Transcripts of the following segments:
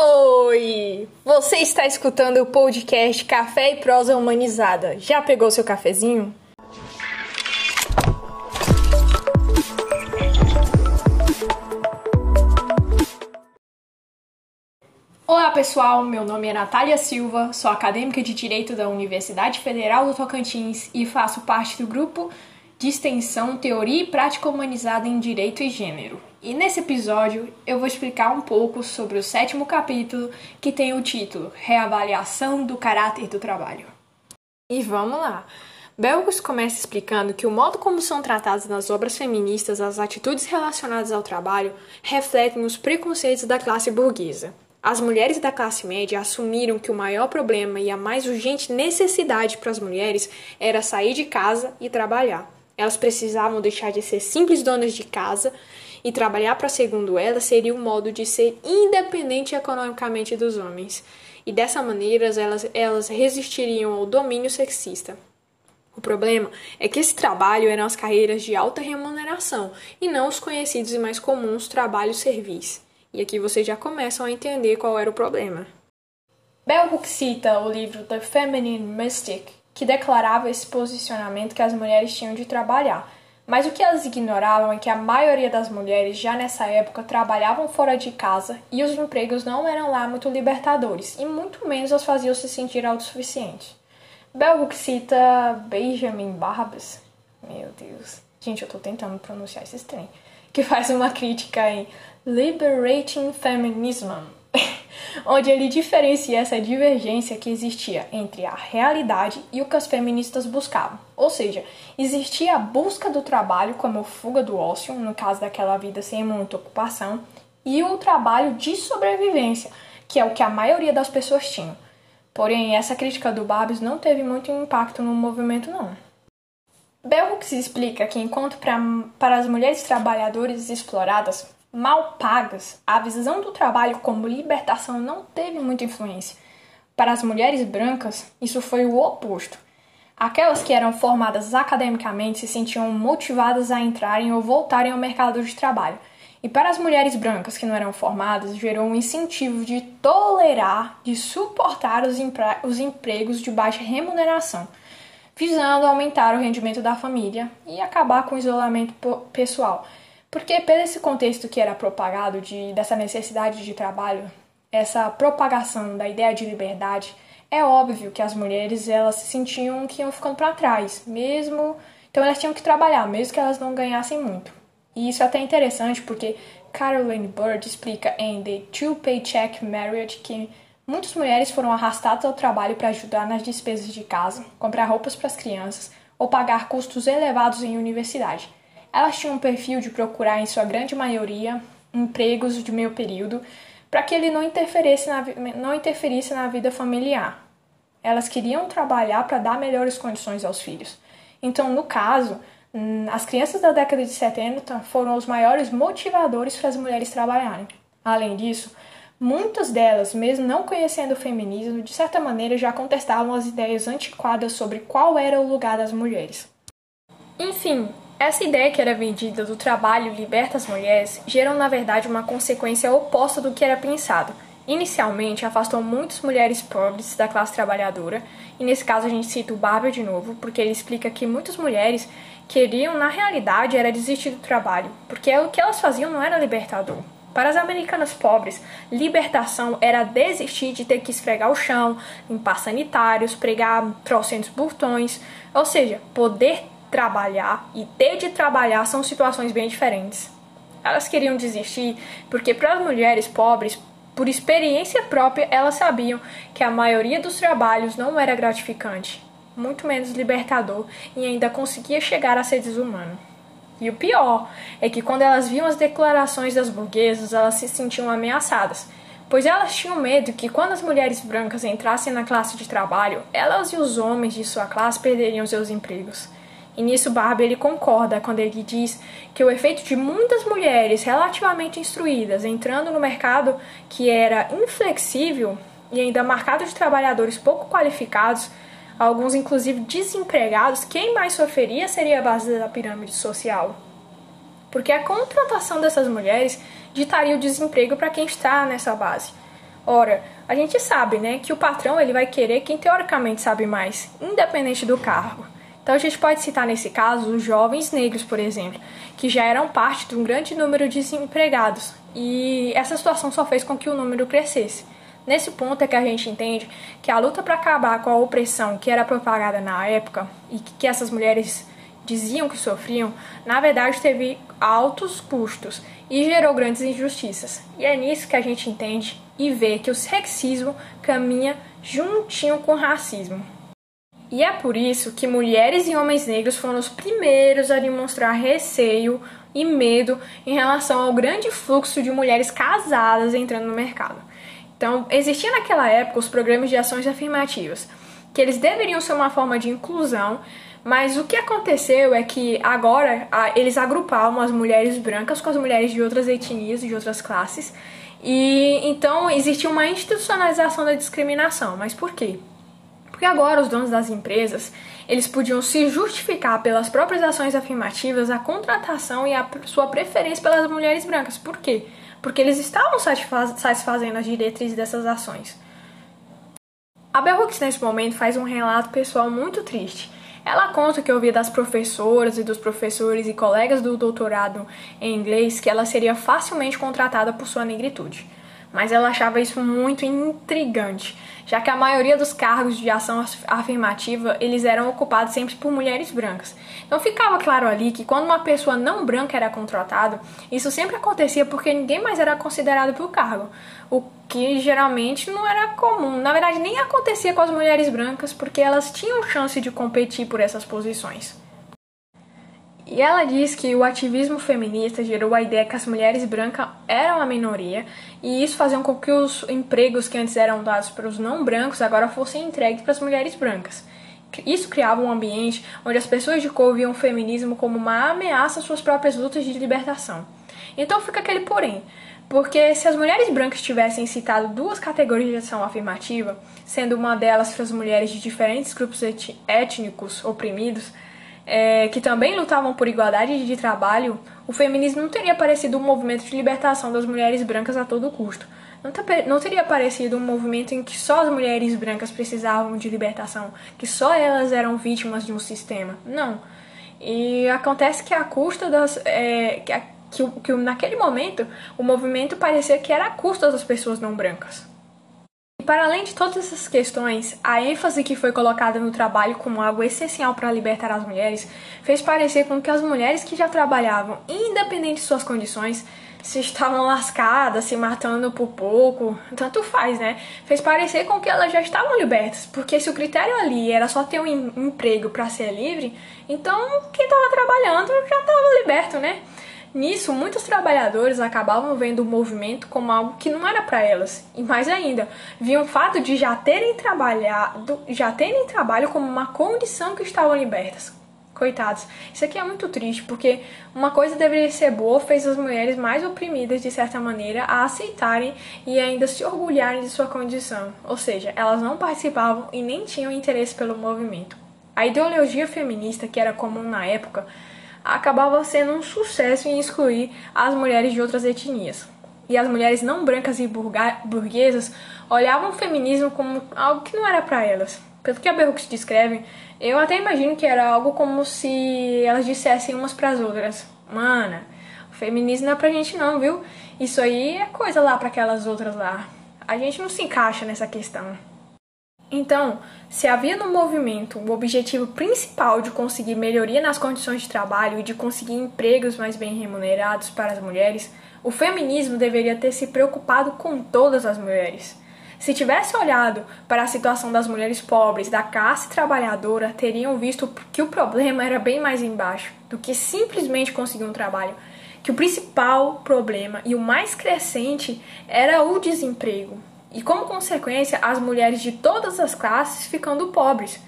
Oi! Você está escutando o podcast Café e Prosa Humanizada. Já pegou seu cafezinho? Olá pessoal, meu nome é Natália Silva, sou acadêmica de Direito da Universidade Federal do Tocantins e faço parte do grupo de extensão Teoria e Prática Humanizada em Direito e Gênero. E nesse episódio eu vou explicar um pouco sobre o sétimo capítulo que tem o título Reavaliação do Caráter do Trabalho. E vamos lá! Belgos começa explicando que o modo como são tratadas nas obras feministas as atitudes relacionadas ao trabalho refletem os preconceitos da classe burguesa. As mulheres da classe média assumiram que o maior problema e a mais urgente necessidade para as mulheres era sair de casa e trabalhar. Elas precisavam deixar de ser simples donas de casa e trabalhar para, segundo elas, seria um modo de ser independente economicamente dos homens. E dessa maneira elas, elas resistiriam ao domínio sexista. O problema é que esse trabalho eram as carreiras de alta remuneração e não os conhecidos e mais comuns trabalhos servis. E aqui vocês já começam a entender qual era o problema. Bell Hooks cita o livro The Feminine Mystic, que declarava esse posicionamento que as mulheres tinham de trabalhar. Mas o que elas ignoravam é que a maioria das mulheres já nessa época trabalhavam fora de casa e os empregos não eram lá muito libertadores, e muito menos as faziam se sentir autossuficientes. Hooks cita Benjamin Barbas, meu Deus, gente, eu tô tentando pronunciar esse trem, que faz uma crítica em Liberating Feminism, onde ele diferencia essa divergência que existia entre a realidade e o que as feministas buscavam. Ou seja, existia a busca do trabalho como fuga do ócio, no caso daquela vida sem muita ocupação, e o trabalho de sobrevivência, que é o que a maioria das pessoas tinham. Porém, essa crítica do Babs não teve muito impacto no movimento, não. Bell Hooks explica que enquanto para as mulheres trabalhadoras exploradas, mal pagas, a visão do trabalho como libertação não teve muita influência. Para as mulheres brancas, isso foi o oposto. Aquelas que eram formadas academicamente se sentiam motivadas a entrarem ou voltarem ao mercado de trabalho. E para as mulheres brancas que não eram formadas, gerou um incentivo de tolerar, de suportar os, os empregos de baixa remuneração, visando aumentar o rendimento da família e acabar com o isolamento pessoal porque pelo esse contexto que era propagado de, dessa necessidade de trabalho, essa propagação da ideia de liberdade, é óbvio que as mulheres elas se sentiam que iam ficando para trás, mesmo então elas tinham que trabalhar, mesmo que elas não ganhassem muito. E isso é até interessante porque Caroline Bird explica em The Two Paycheck Marriage que muitas mulheres foram arrastadas ao trabalho para ajudar nas despesas de casa, comprar roupas para as crianças ou pagar custos elevados em universidade. Elas tinham um perfil de procurar, em sua grande maioria, empregos de meio período para que ele não interferisse, na, não interferisse na vida familiar. Elas queriam trabalhar para dar melhores condições aos filhos. Então, no caso, hum, as crianças da década de 70 foram os maiores motivadores para as mulheres trabalharem. Além disso, muitas delas, mesmo não conhecendo o feminismo, de certa maneira já contestavam as ideias antiquadas sobre qual era o lugar das mulheres. Enfim, essa ideia que era vendida do trabalho liberta as mulheres gerou, na verdade, uma consequência oposta do que era pensado. Inicialmente, afastou muitas mulheres pobres da classe trabalhadora, e nesse caso a gente cita o Barber de novo, porque ele explica que muitas mulheres queriam, na realidade, era desistir do trabalho, porque o que elas faziam não era libertador. Para as americanas pobres, libertação era desistir de ter que esfregar o chão, limpar sanitários, pregar trocentos botões, ou seja, poder trabalhar e ter de trabalhar são situações bem diferentes. Elas queriam desistir porque, para as mulheres pobres, por experiência própria, elas sabiam que a maioria dos trabalhos não era gratificante, muito menos libertador e ainda conseguia chegar a ser desumano. E o pior é que, quando elas viam as declarações das burguesas, elas se sentiam ameaçadas, pois elas tinham medo que, quando as mulheres brancas entrassem na classe de trabalho, elas e os homens de sua classe perderiam seus empregos. E nisso Barbie ele concorda quando ele diz que o efeito de muitas mulheres relativamente instruídas entrando no mercado que era inflexível e ainda marcado de trabalhadores pouco qualificados, alguns inclusive desempregados, quem mais sofreria seria a base da pirâmide social. Porque a contratação dessas mulheres ditaria o desemprego para quem está nessa base. Ora, a gente sabe, né, que o patrão ele vai querer quem teoricamente sabe mais, independente do cargo. Então a gente pode citar nesse caso os jovens negros, por exemplo, que já eram parte de um grande número de desempregados, e essa situação só fez com que o número crescesse. Nesse ponto é que a gente entende que a luta para acabar com a opressão que era propagada na época e que essas mulheres diziam que sofriam, na verdade teve altos custos e gerou grandes injustiças. E é nisso que a gente entende e vê que o sexismo caminha juntinho com o racismo. E é por isso que mulheres e homens negros foram os primeiros a demonstrar receio e medo em relação ao grande fluxo de mulheres casadas entrando no mercado. Então, existia naquela época os programas de ações afirmativas, que eles deveriam ser uma forma de inclusão, mas o que aconteceu é que agora eles agrupavam as mulheres brancas com as mulheres de outras etnias e de outras classes, e então existia uma institucionalização da discriminação. Mas por quê? Porque agora os donos das empresas, eles podiam se justificar pelas próprias ações afirmativas a contratação e a sua preferência pelas mulheres brancas. Por quê? Porque eles estavam satisfazendo as diretrizes dessas ações. A Bell Hooks, nesse momento, faz um relato pessoal muito triste. Ela conta que ouvia das professoras e dos professores e colegas do doutorado em inglês que ela seria facilmente contratada por sua negritude mas ela achava isso muito intrigante, já que a maioria dos cargos de ação afirmativa eles eram ocupados sempre por mulheres brancas. Então ficava claro ali que quando uma pessoa não branca era contratada, isso sempre acontecia porque ninguém mais era considerado para o cargo, o que geralmente não era comum. Na verdade, nem acontecia com as mulheres brancas porque elas tinham chance de competir por essas posições. E ela diz que o ativismo feminista gerou a ideia que as mulheres brancas eram a minoria e isso fazia com que os empregos que antes eram dados para os não brancos agora fossem entregues para as mulheres brancas. Isso criava um ambiente onde as pessoas de cor viam o feminismo como uma ameaça às suas próprias lutas de libertação. Então fica aquele porém, porque se as mulheres brancas tivessem citado duas categorias de ação afirmativa, sendo uma delas para as mulheres de diferentes grupos étnicos oprimidos, é, que também lutavam por igualdade de trabalho, o feminismo não teria parecido um movimento de libertação das mulheres brancas a todo custo. Não, não teria parecido um movimento em que só as mulheres brancas precisavam de libertação, que só elas eram vítimas de um sistema. Não. E acontece que a custa das. É, que, que, que naquele momento o movimento parecia que era a custa das pessoas não brancas para além de todas essas questões, a ênfase que foi colocada no trabalho como algo essencial para libertar as mulheres fez parecer com que as mulheres que já trabalhavam, independente de suas condições, se estavam lascadas, se matando por pouco, tanto faz, né? Fez parecer com que elas já estavam libertas, porque se o critério ali era só ter um emprego para ser livre, então quem estava trabalhando já estava liberto, né? Nisso, muitos trabalhadores acabavam vendo o movimento como algo que não era para elas. E mais ainda, viam o fato de já terem trabalhado, já terem trabalho como uma condição que estavam libertas. Coitados. Isso aqui é muito triste, porque uma coisa deveria ser boa fez as mulheres mais oprimidas, de certa maneira, a aceitarem e ainda se orgulharem de sua condição. Ou seja, elas não participavam e nem tinham interesse pelo movimento. A ideologia feminista, que era comum na época, acabava sendo um sucesso em excluir as mulheres de outras etnias. E as mulheres não brancas e burguesas olhavam o feminismo como algo que não era para elas. Pelo que a Berrux descreve, eu até imagino que era algo como se elas dissessem umas para as outras: Mana, o feminismo não é pra gente não, viu? Isso aí é coisa lá para aquelas outras lá. A gente não se encaixa nessa questão. Então, se havia no movimento o objetivo principal de conseguir melhoria nas condições de trabalho e de conseguir empregos mais bem remunerados para as mulheres, o feminismo deveria ter se preocupado com todas as mulheres. Se tivesse olhado para a situação das mulheres pobres, da classe trabalhadora, teriam visto que o problema era bem mais embaixo do que simplesmente conseguir um trabalho. Que o principal problema e o mais crescente era o desemprego e, como consequência, as mulheres de todas as classes ficando pobres.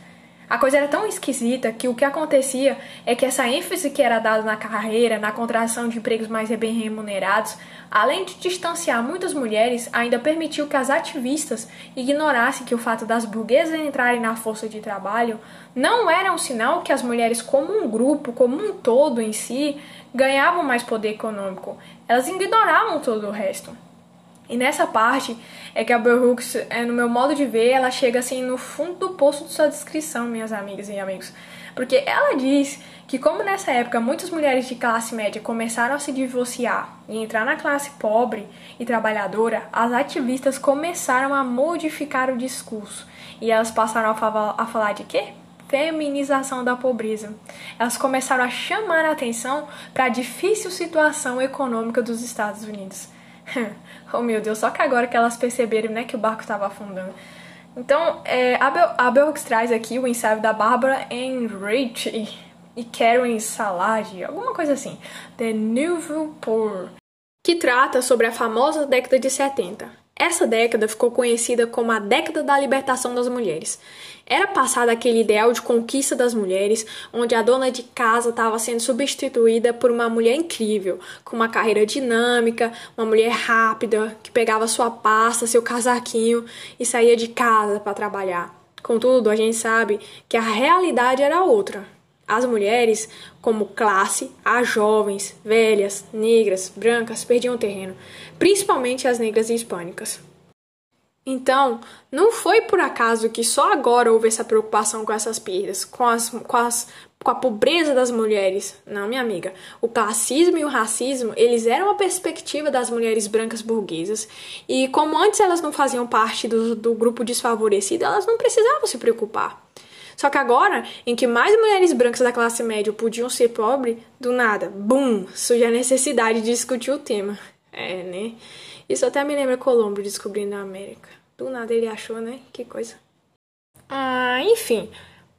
A coisa era tão esquisita que o que acontecia é que essa ênfase que era dada na carreira, na contratação de empregos mais bem remunerados, além de distanciar muitas mulheres, ainda permitiu que as ativistas ignorassem que o fato das burguesas entrarem na força de trabalho não era um sinal que as mulheres, como um grupo, como um todo em si, ganhavam mais poder econômico. Elas ignoravam todo o resto. E nessa parte é que a Bell Hooks, é, no meu modo de ver, ela chega assim no fundo do poço de sua descrição, minhas amigas e amigos. Porque ela diz que como nessa época muitas mulheres de classe média começaram a se divorciar e entrar na classe pobre e trabalhadora, as ativistas começaram a modificar o discurso. E elas passaram a, a falar de quê? feminização da pobreza. Elas começaram a chamar a atenção para a difícil situação econômica dos Estados Unidos. oh meu Deus, só que agora que elas perceberam né, que o barco estava afundando. Então, é, a Bell traz aqui o ensaio da Barbara Enrich e Karen Salad, alguma coisa assim, The Nouveau Pour, que trata sobre a famosa década de 70. Essa década ficou conhecida como a década da libertação das mulheres. Era passado aquele ideal de conquista das mulheres, onde a dona de casa estava sendo substituída por uma mulher incrível, com uma carreira dinâmica, uma mulher rápida, que pegava sua pasta, seu casaquinho e saía de casa para trabalhar. Contudo, a gente sabe que a realidade era outra. As mulheres, como classe, as jovens, velhas, negras, brancas, perdiam terreno, principalmente as negras e hispânicas. Então, não foi por acaso que só agora houve essa preocupação com essas perdas, com, as, com, as, com a pobreza das mulheres. Não, minha amiga. O classismo e o racismo, eles eram a perspectiva das mulheres brancas burguesas. E como antes elas não faziam parte do, do grupo desfavorecido, elas não precisavam se preocupar. Só que agora, em que mais mulheres brancas da classe média podiam ser pobres, do nada, bum, surge a necessidade de discutir o tema. É, né? Isso até me lembra Colombo descobrindo a América. Do nada ele achou, né? Que coisa. Ah, enfim.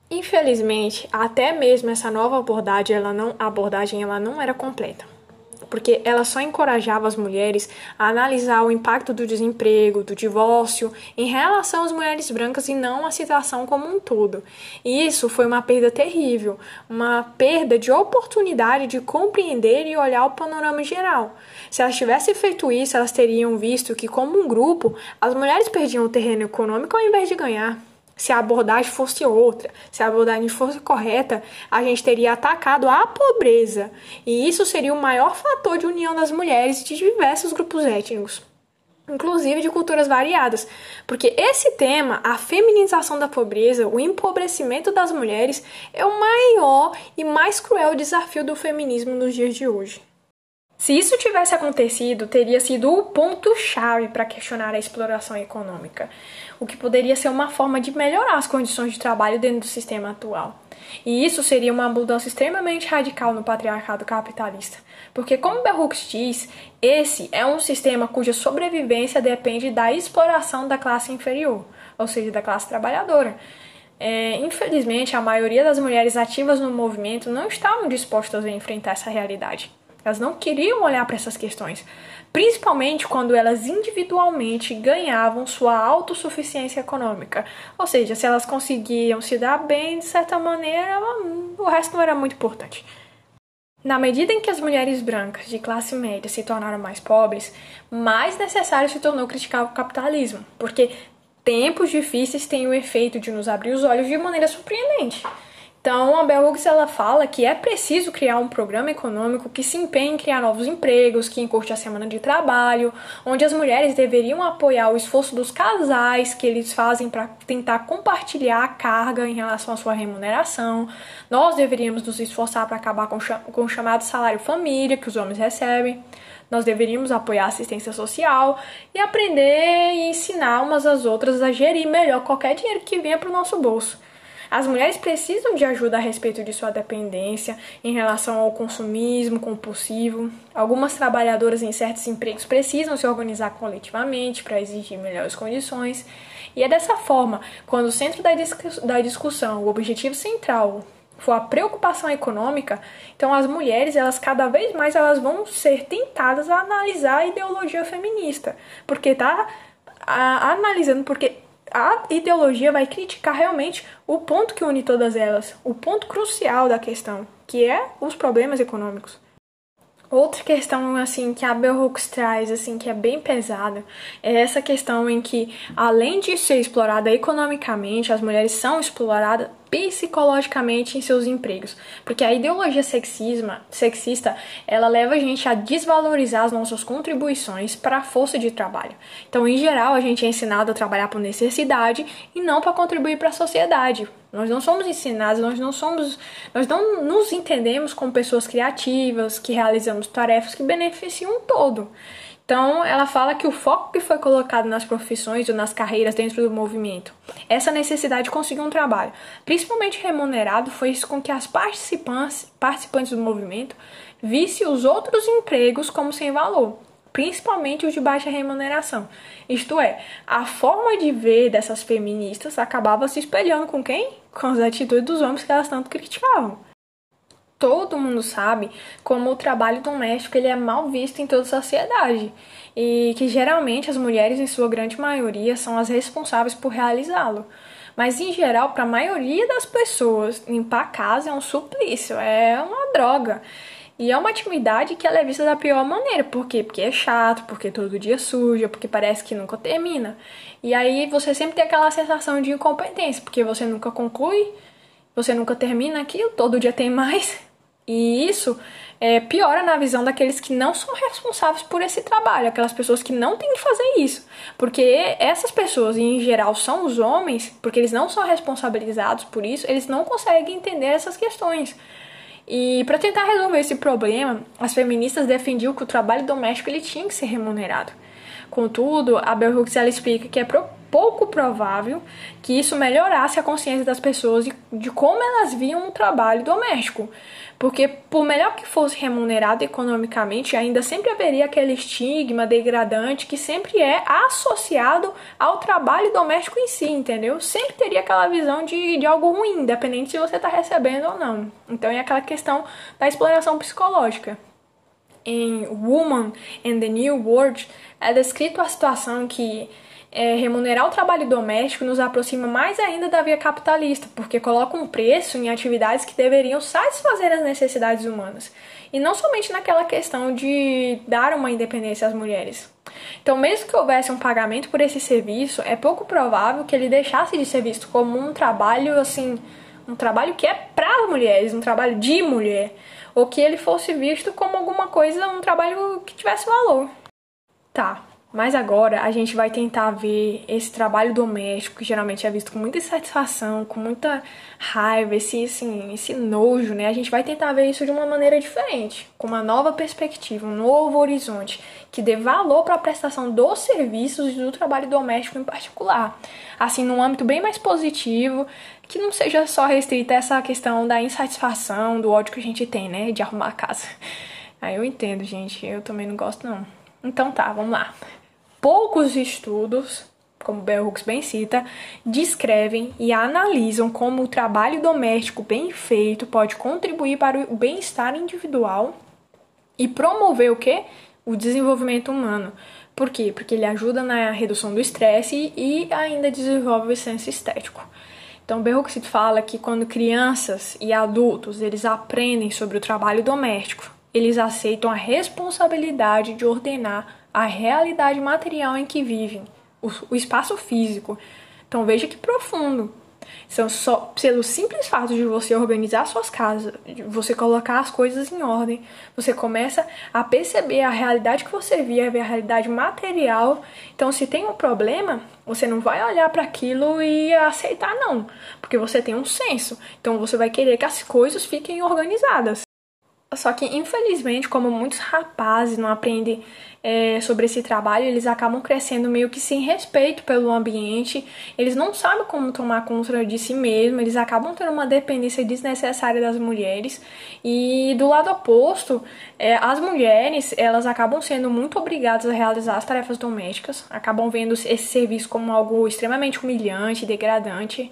Infelizmente, até mesmo essa nova abordagem, ela não, abordagem, ela não era completa porque ela só encorajava as mulheres a analisar o impacto do desemprego, do divórcio, em relação às mulheres brancas e não a situação como um todo. E isso foi uma perda terrível, uma perda de oportunidade de compreender e olhar o panorama geral. Se elas tivessem feito isso, elas teriam visto que, como um grupo, as mulheres perdiam o terreno econômico ao invés de ganhar. Se a abordagem fosse outra, se a abordagem fosse correta, a gente teria atacado a pobreza. E isso seria o maior fator de união das mulheres de diversos grupos étnicos inclusive de culturas variadas, porque esse tema, a feminização da pobreza, o empobrecimento das mulheres, é o maior e mais cruel desafio do feminismo nos dias de hoje. Se isso tivesse acontecido, teria sido o ponto-chave para questionar a exploração econômica, o que poderia ser uma forma de melhorar as condições de trabalho dentro do sistema atual. E isso seria uma mudança extremamente radical no patriarcado capitalista, porque, como Berrux diz, esse é um sistema cuja sobrevivência depende da exploração da classe inferior, ou seja, da classe trabalhadora. É, infelizmente, a maioria das mulheres ativas no movimento não estavam dispostas a enfrentar essa realidade. Elas não queriam olhar para essas questões, principalmente quando elas individualmente ganhavam sua autossuficiência econômica. Ou seja, se elas conseguiam se dar bem de certa maneira, o resto não era muito importante. Na medida em que as mulheres brancas de classe média se tornaram mais pobres, mais necessário se tornou criticar o capitalismo, porque tempos difíceis têm o efeito de nos abrir os olhos de maneira surpreendente. Então, a Bell Hooks ela fala que é preciso criar um programa econômico que se empenhe em criar novos empregos, que encurte a semana de trabalho, onde as mulheres deveriam apoiar o esforço dos casais que eles fazem para tentar compartilhar a carga em relação à sua remuneração. Nós deveríamos nos esforçar para acabar com, com o chamado salário família que os homens recebem. Nós deveríamos apoiar a assistência social e aprender e ensinar umas às outras a gerir melhor qualquer dinheiro que venha para o nosso bolso. As mulheres precisam de ajuda a respeito de sua dependência em relação ao consumismo compulsivo. Algumas trabalhadoras em certos empregos precisam se organizar coletivamente para exigir melhores condições. E é dessa forma, quando o centro da discussão, o objetivo central for a preocupação econômica, então as mulheres, elas cada vez mais elas vão ser tentadas a analisar a ideologia feminista, porque tá a, analisando porque a ideologia vai criticar realmente o ponto que une todas elas, o ponto crucial da questão, que é os problemas econômicos. Outra questão assim que a Bell Hooks traz assim que é bem pesada é essa questão em que além de ser explorada economicamente, as mulheres são exploradas psicologicamente em seus empregos, porque a ideologia sexisma, sexista ela leva a gente a desvalorizar as nossas contribuições para a força de trabalho. Então, em geral, a gente é ensinado a trabalhar por necessidade e não para contribuir para a sociedade. Nós não somos ensinados, nós não somos, nós não nos entendemos como pessoas criativas que realizamos tarefas que beneficiam um todo. Então, ela fala que o foco que foi colocado nas profissões ou nas carreiras dentro do movimento, essa necessidade de conseguir um trabalho, principalmente remunerado, foi isso com que as participantes, participantes do movimento vissem os outros empregos como sem valor, principalmente os de baixa remuneração. Isto é, a forma de ver dessas feministas acabava se espelhando com quem? Com as atitudes dos homens que elas tanto criticavam todo mundo sabe como o trabalho doméstico ele é mal visto em toda a sociedade e que geralmente as mulheres, em sua grande maioria, são as responsáveis por realizá-lo. Mas em geral, para a maioria das pessoas, limpar a casa é um suplício, é uma droga. E é uma atividade que ela é vista da pior maneira. Por quê? Porque é chato, porque todo dia suja, porque parece que nunca termina. E aí você sempre tem aquela sensação de incompetência, porque você nunca conclui, você nunca termina aquilo, todo dia tem mais. E isso é, piora na visão daqueles que não são responsáveis por esse trabalho, aquelas pessoas que não têm que fazer isso. Porque essas pessoas, em geral, são os homens, porque eles não são responsabilizados por isso, eles não conseguem entender essas questões. E para tentar resolver esse problema, as feministas defendiam que o trabalho doméstico ele tinha que ser remunerado. Contudo, a Bell Hooks ela explica que é pouco provável que isso melhorasse a consciência das pessoas de, de como elas viam o trabalho doméstico. Porque, por melhor que fosse remunerado economicamente, ainda sempre haveria aquele estigma degradante que sempre é associado ao trabalho doméstico em si, entendeu? Sempre teria aquela visão de, de algo ruim, independente se você está recebendo ou não. Então, é aquela questão da exploração psicológica. Em Woman and the New World, é descrito a situação que é, remunerar o trabalho doméstico nos aproxima mais ainda da via capitalista, porque coloca um preço em atividades que deveriam satisfazer as necessidades humanas, e não somente naquela questão de dar uma independência às mulheres. Então, mesmo que houvesse um pagamento por esse serviço, é pouco provável que ele deixasse de ser visto como um trabalho assim, um trabalho que é para mulheres, um trabalho de mulher, ou que ele fosse visto como alguma coisa, um trabalho que tivesse valor. Tá, mas agora a gente vai tentar ver esse trabalho doméstico, que geralmente é visto com muita insatisfação, com muita raiva, esse, assim, esse nojo, né? A gente vai tentar ver isso de uma maneira diferente, com uma nova perspectiva, um novo horizonte, que dê valor para a prestação dos serviços e do trabalho doméstico em particular. Assim, num âmbito bem mais positivo, que não seja só restrita a essa questão da insatisfação, do ódio que a gente tem, né? De arrumar a casa. Aí eu entendo, gente, eu também não gosto, não. Então tá, vamos lá. Poucos estudos, como Bell Hooks bem cita, descrevem e analisam como o trabalho doméstico bem feito pode contribuir para o bem-estar individual e promover o que? O desenvolvimento humano. Por quê? Porque ele ajuda na redução do estresse e ainda desenvolve o senso estético. Então, Hooks fala que quando crianças e adultos eles aprendem sobre o trabalho doméstico, eles aceitam a responsabilidade de ordenar a realidade material em que vivem, o, o espaço físico. Então veja que profundo. São só pelo simples fato de você organizar suas casas, de você colocar as coisas em ordem, você começa a perceber a realidade que você vive, a realidade material. Então, se tem um problema, você não vai olhar para aquilo e aceitar não, porque você tem um senso. Então, você vai querer que as coisas fiquem organizadas. Só que, infelizmente, como muitos rapazes não aprendem é, sobre esse trabalho, eles acabam crescendo meio que sem respeito pelo ambiente, eles não sabem como tomar conta de si mesmo, eles acabam tendo uma dependência desnecessária das mulheres. E do lado oposto, é, as mulheres, elas acabam sendo muito obrigadas a realizar as tarefas domésticas, acabam vendo esse serviço como algo extremamente humilhante, degradante.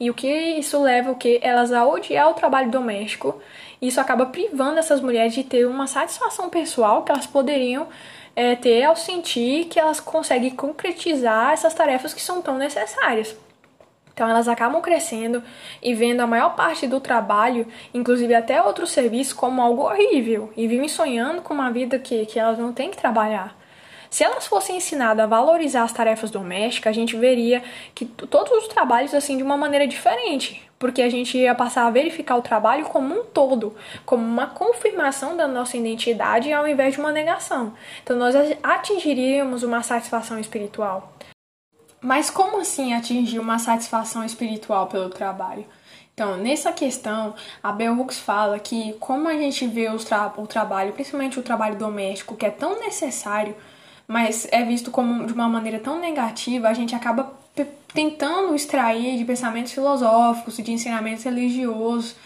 E o que isso leva o que elas a odiar o trabalho doméstico isso acaba privando essas mulheres de ter uma satisfação pessoal que elas poderiam é, ter ao sentir que elas conseguem concretizar essas tarefas que são tão necessárias. Então elas acabam crescendo e vendo a maior parte do trabalho, inclusive até outros serviços, como algo horrível e vivem sonhando com uma vida que, que elas não têm que trabalhar. Se elas fossem ensinadas a valorizar as tarefas domésticas, a gente veria que todos os trabalhos assim de uma maneira diferente, porque a gente ia passar a verificar o trabalho como um todo, como uma confirmação da nossa identidade ao invés de uma negação. Então nós atingiríamos uma satisfação espiritual. Mas como assim atingir uma satisfação espiritual pelo trabalho? Então, nessa questão, a Bell Hooks fala que como a gente vê tra o trabalho, principalmente o trabalho doméstico, que é tão necessário mas é visto como de uma maneira tão negativa, a gente acaba tentando extrair de pensamentos filosóficos, de ensinamentos religiosos,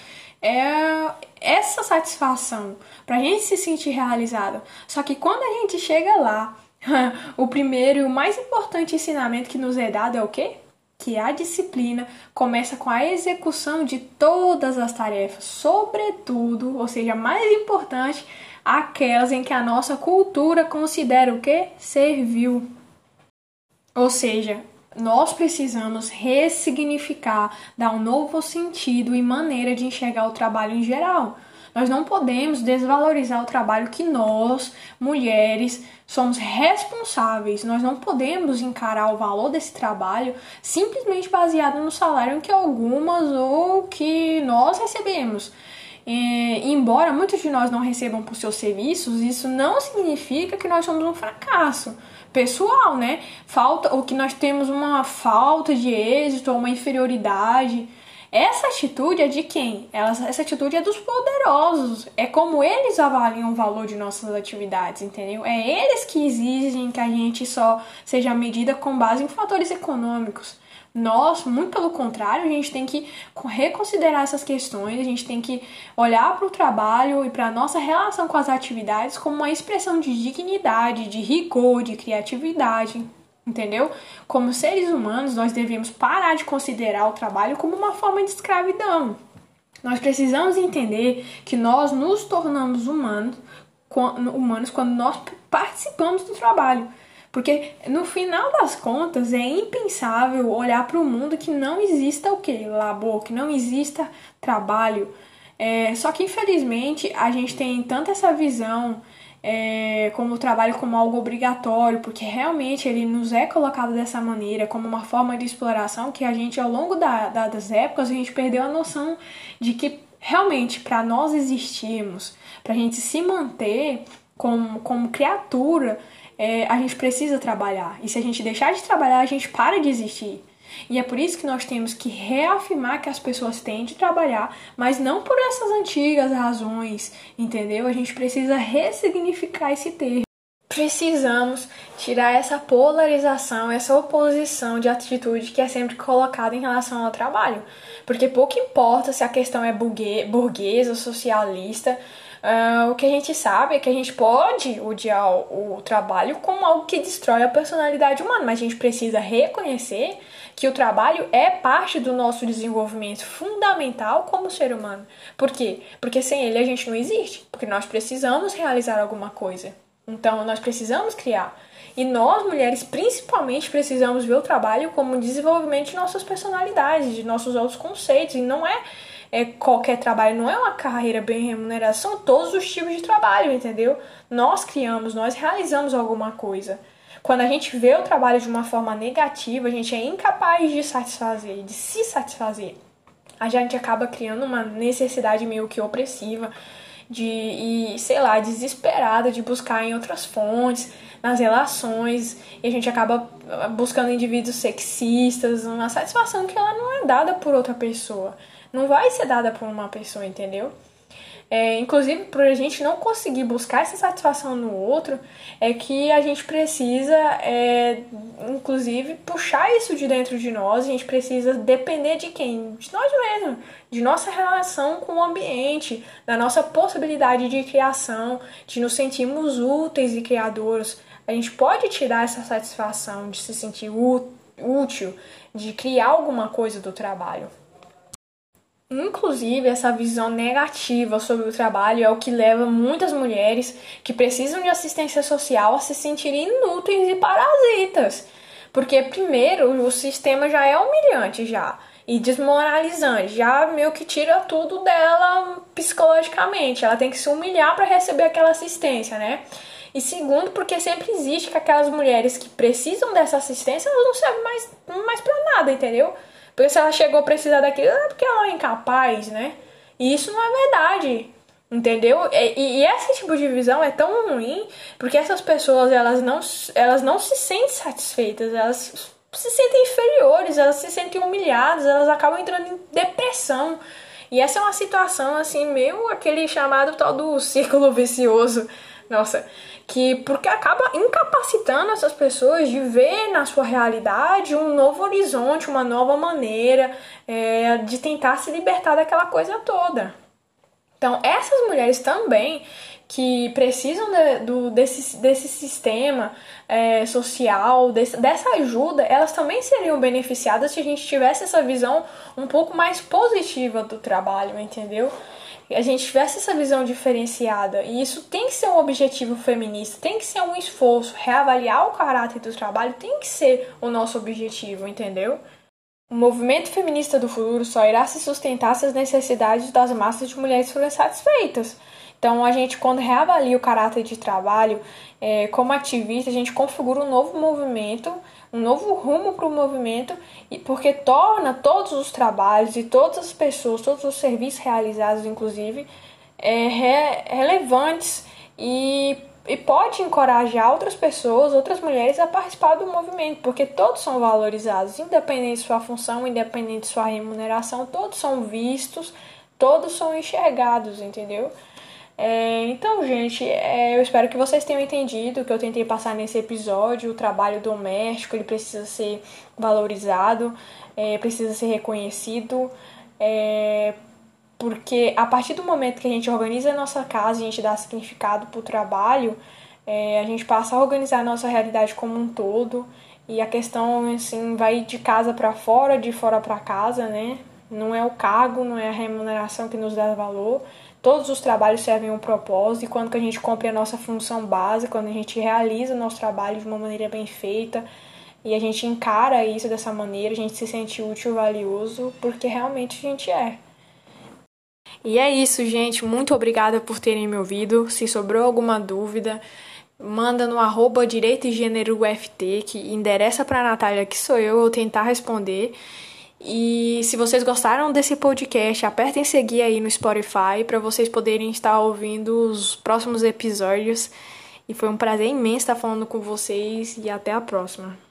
é essa satisfação para a gente se sentir realizado. Só que quando a gente chega lá, o primeiro e o mais importante ensinamento que nos é dado é o quê? Que a disciplina começa com a execução de todas as tarefas, sobretudo, ou seja, mais importante, aquelas em que a nossa cultura considera o que? Servil. Ou seja, nós precisamos ressignificar, dar um novo sentido e maneira de enxergar o trabalho em geral. Nós não podemos desvalorizar o trabalho que nós, mulheres, somos responsáveis. Nós não podemos encarar o valor desse trabalho simplesmente baseado no salário que algumas ou que nós recebemos. É, embora muitos de nós não recebam por seus serviços, isso não significa que nós somos um fracasso pessoal, né? Falta, ou que nós temos uma falta de êxito ou uma inferioridade. Essa atitude é de quem? Essa atitude é dos poderosos. É como eles avaliam o valor de nossas atividades, entendeu? É eles que exigem que a gente só seja medida com base em fatores econômicos. Nós, muito pelo contrário, a gente tem que reconsiderar essas questões, a gente tem que olhar para o trabalho e para a nossa relação com as atividades como uma expressão de dignidade, de rigor, de criatividade, entendeu? Como seres humanos, nós devemos parar de considerar o trabalho como uma forma de escravidão. Nós precisamos entender que nós nos tornamos humanos, humanos quando nós participamos do trabalho. Porque no final das contas é impensável olhar para o mundo que não exista o que? Labor, que não exista trabalho. É, só que infelizmente a gente tem tanto essa visão é, como o trabalho como algo obrigatório, porque realmente ele nos é colocado dessa maneira, como uma forma de exploração, que a gente ao longo da, da, das épocas a gente perdeu a noção de que realmente para nós existirmos, para a gente se manter como, como criatura, é, a gente precisa trabalhar. E se a gente deixar de trabalhar, a gente para de existir. E é por isso que nós temos que reafirmar que as pessoas têm de trabalhar, mas não por essas antigas razões, entendeu? A gente precisa ressignificar esse termo. Precisamos tirar essa polarização, essa oposição de atitude que é sempre colocada em relação ao trabalho. Porque pouco importa se a questão é burguesa, socialista, Uh, o que a gente sabe é que a gente pode odiar o, o trabalho como algo que destrói a personalidade humana, mas a gente precisa reconhecer que o trabalho é parte do nosso desenvolvimento fundamental como ser humano. Por quê? Porque sem ele a gente não existe, porque nós precisamos realizar alguma coisa. Então nós precisamos criar. E nós, mulheres, principalmente precisamos ver o trabalho como desenvolvimento de nossas personalidades, de nossos outros conceitos. E não é é qualquer trabalho, não é uma carreira bem remunerada, são todos os tipos de trabalho, entendeu? Nós criamos, nós realizamos alguma coisa. Quando a gente vê o trabalho de uma forma negativa, a gente é incapaz de satisfazer, de se satisfazer. A gente acaba criando uma necessidade meio que opressiva de e sei lá, desesperada de buscar em outras fontes, nas relações, e a gente acaba buscando indivíduos sexistas, uma satisfação que ela não é dada por outra pessoa não vai ser dada por uma pessoa, entendeu? É, inclusive, por a gente não conseguir buscar essa satisfação no outro, é que a gente precisa, é, inclusive, puxar isso de dentro de nós. A gente precisa depender de quem? De nós mesmos, de nossa relação com o ambiente, da nossa possibilidade de criação, de nos sentirmos úteis e criadores. A gente pode tirar essa satisfação de se sentir útil, de criar alguma coisa do trabalho. Inclusive, essa visão negativa sobre o trabalho é o que leva muitas mulheres que precisam de assistência social a se sentirem inúteis e parasitas. Porque primeiro o sistema já é humilhante já e desmoralizante, já meio que tira tudo dela psicologicamente. Ela tem que se humilhar para receber aquela assistência, né? E segundo, porque sempre existe que aquelas mulheres que precisam dessa assistência, elas não servem mais, mais pra nada, entendeu? Porque se ela chegou a precisar daquilo, é porque ela é incapaz, né? E isso não é verdade. Entendeu? E, e, esse tipo de visão é tão ruim porque essas pessoas elas não, elas não se sentem satisfeitas, elas se sentem inferiores, elas se sentem humilhadas, elas acabam entrando em depressão. E essa é uma situação assim, meio aquele chamado tal do círculo vicioso. Nossa, que porque acaba incapacitando essas pessoas de ver na sua realidade um novo horizonte, uma nova maneira é, de tentar se libertar daquela coisa toda. Então, essas mulheres também que precisam de, do, desse, desse sistema é, social, desse, dessa ajuda, elas também seriam beneficiadas se a gente tivesse essa visão um pouco mais positiva do trabalho, entendeu? A gente tivesse essa visão diferenciada, e isso tem que ser um objetivo feminista, tem que ser um esforço, reavaliar o caráter do trabalho tem que ser o nosso objetivo, entendeu? O movimento feminista do futuro só irá se sustentar se as necessidades das massas de mulheres forem satisfeitas. Então, a gente, quando reavalia o caráter de trabalho, é, como ativista, a gente configura um novo movimento, um novo rumo para o movimento, e porque torna todos os trabalhos e todas as pessoas, todos os serviços realizados, inclusive, é, re, relevantes e e pode encorajar outras pessoas, outras mulheres a participar do movimento, porque todos são valorizados, independente de sua função, independente de sua remuneração, todos são vistos, todos são enxergados, entendeu? É, então, gente, é, eu espero que vocês tenham entendido o que eu tentei passar nesse episódio. O trabalho doméstico ele precisa ser valorizado, é, precisa ser reconhecido, é, porque a partir do momento que a gente organiza a nossa casa, a gente dá significado para o trabalho, é, a gente passa a organizar a nossa realidade como um todo. E a questão, assim, vai de casa para fora, de fora para casa, né? Não é o cargo, não é a remuneração que nos dá valor. Todos os trabalhos servem um propósito e quando que a gente cumpre a nossa função básica, quando a gente realiza o nosso trabalho de uma maneira bem feita e a gente encara isso dessa maneira, a gente se sente útil, valioso, porque realmente a gente é. E é isso, gente. Muito obrigada por terem me ouvido. Se sobrou alguma dúvida, manda no arroba Direito e Gênero UFT, que endereça para a Natália, que sou eu, eu tentar responder. E se vocês gostaram desse podcast, apertem seguir aí no Spotify para vocês poderem estar ouvindo os próximos episódios. E foi um prazer imenso estar falando com vocês e até a próxima.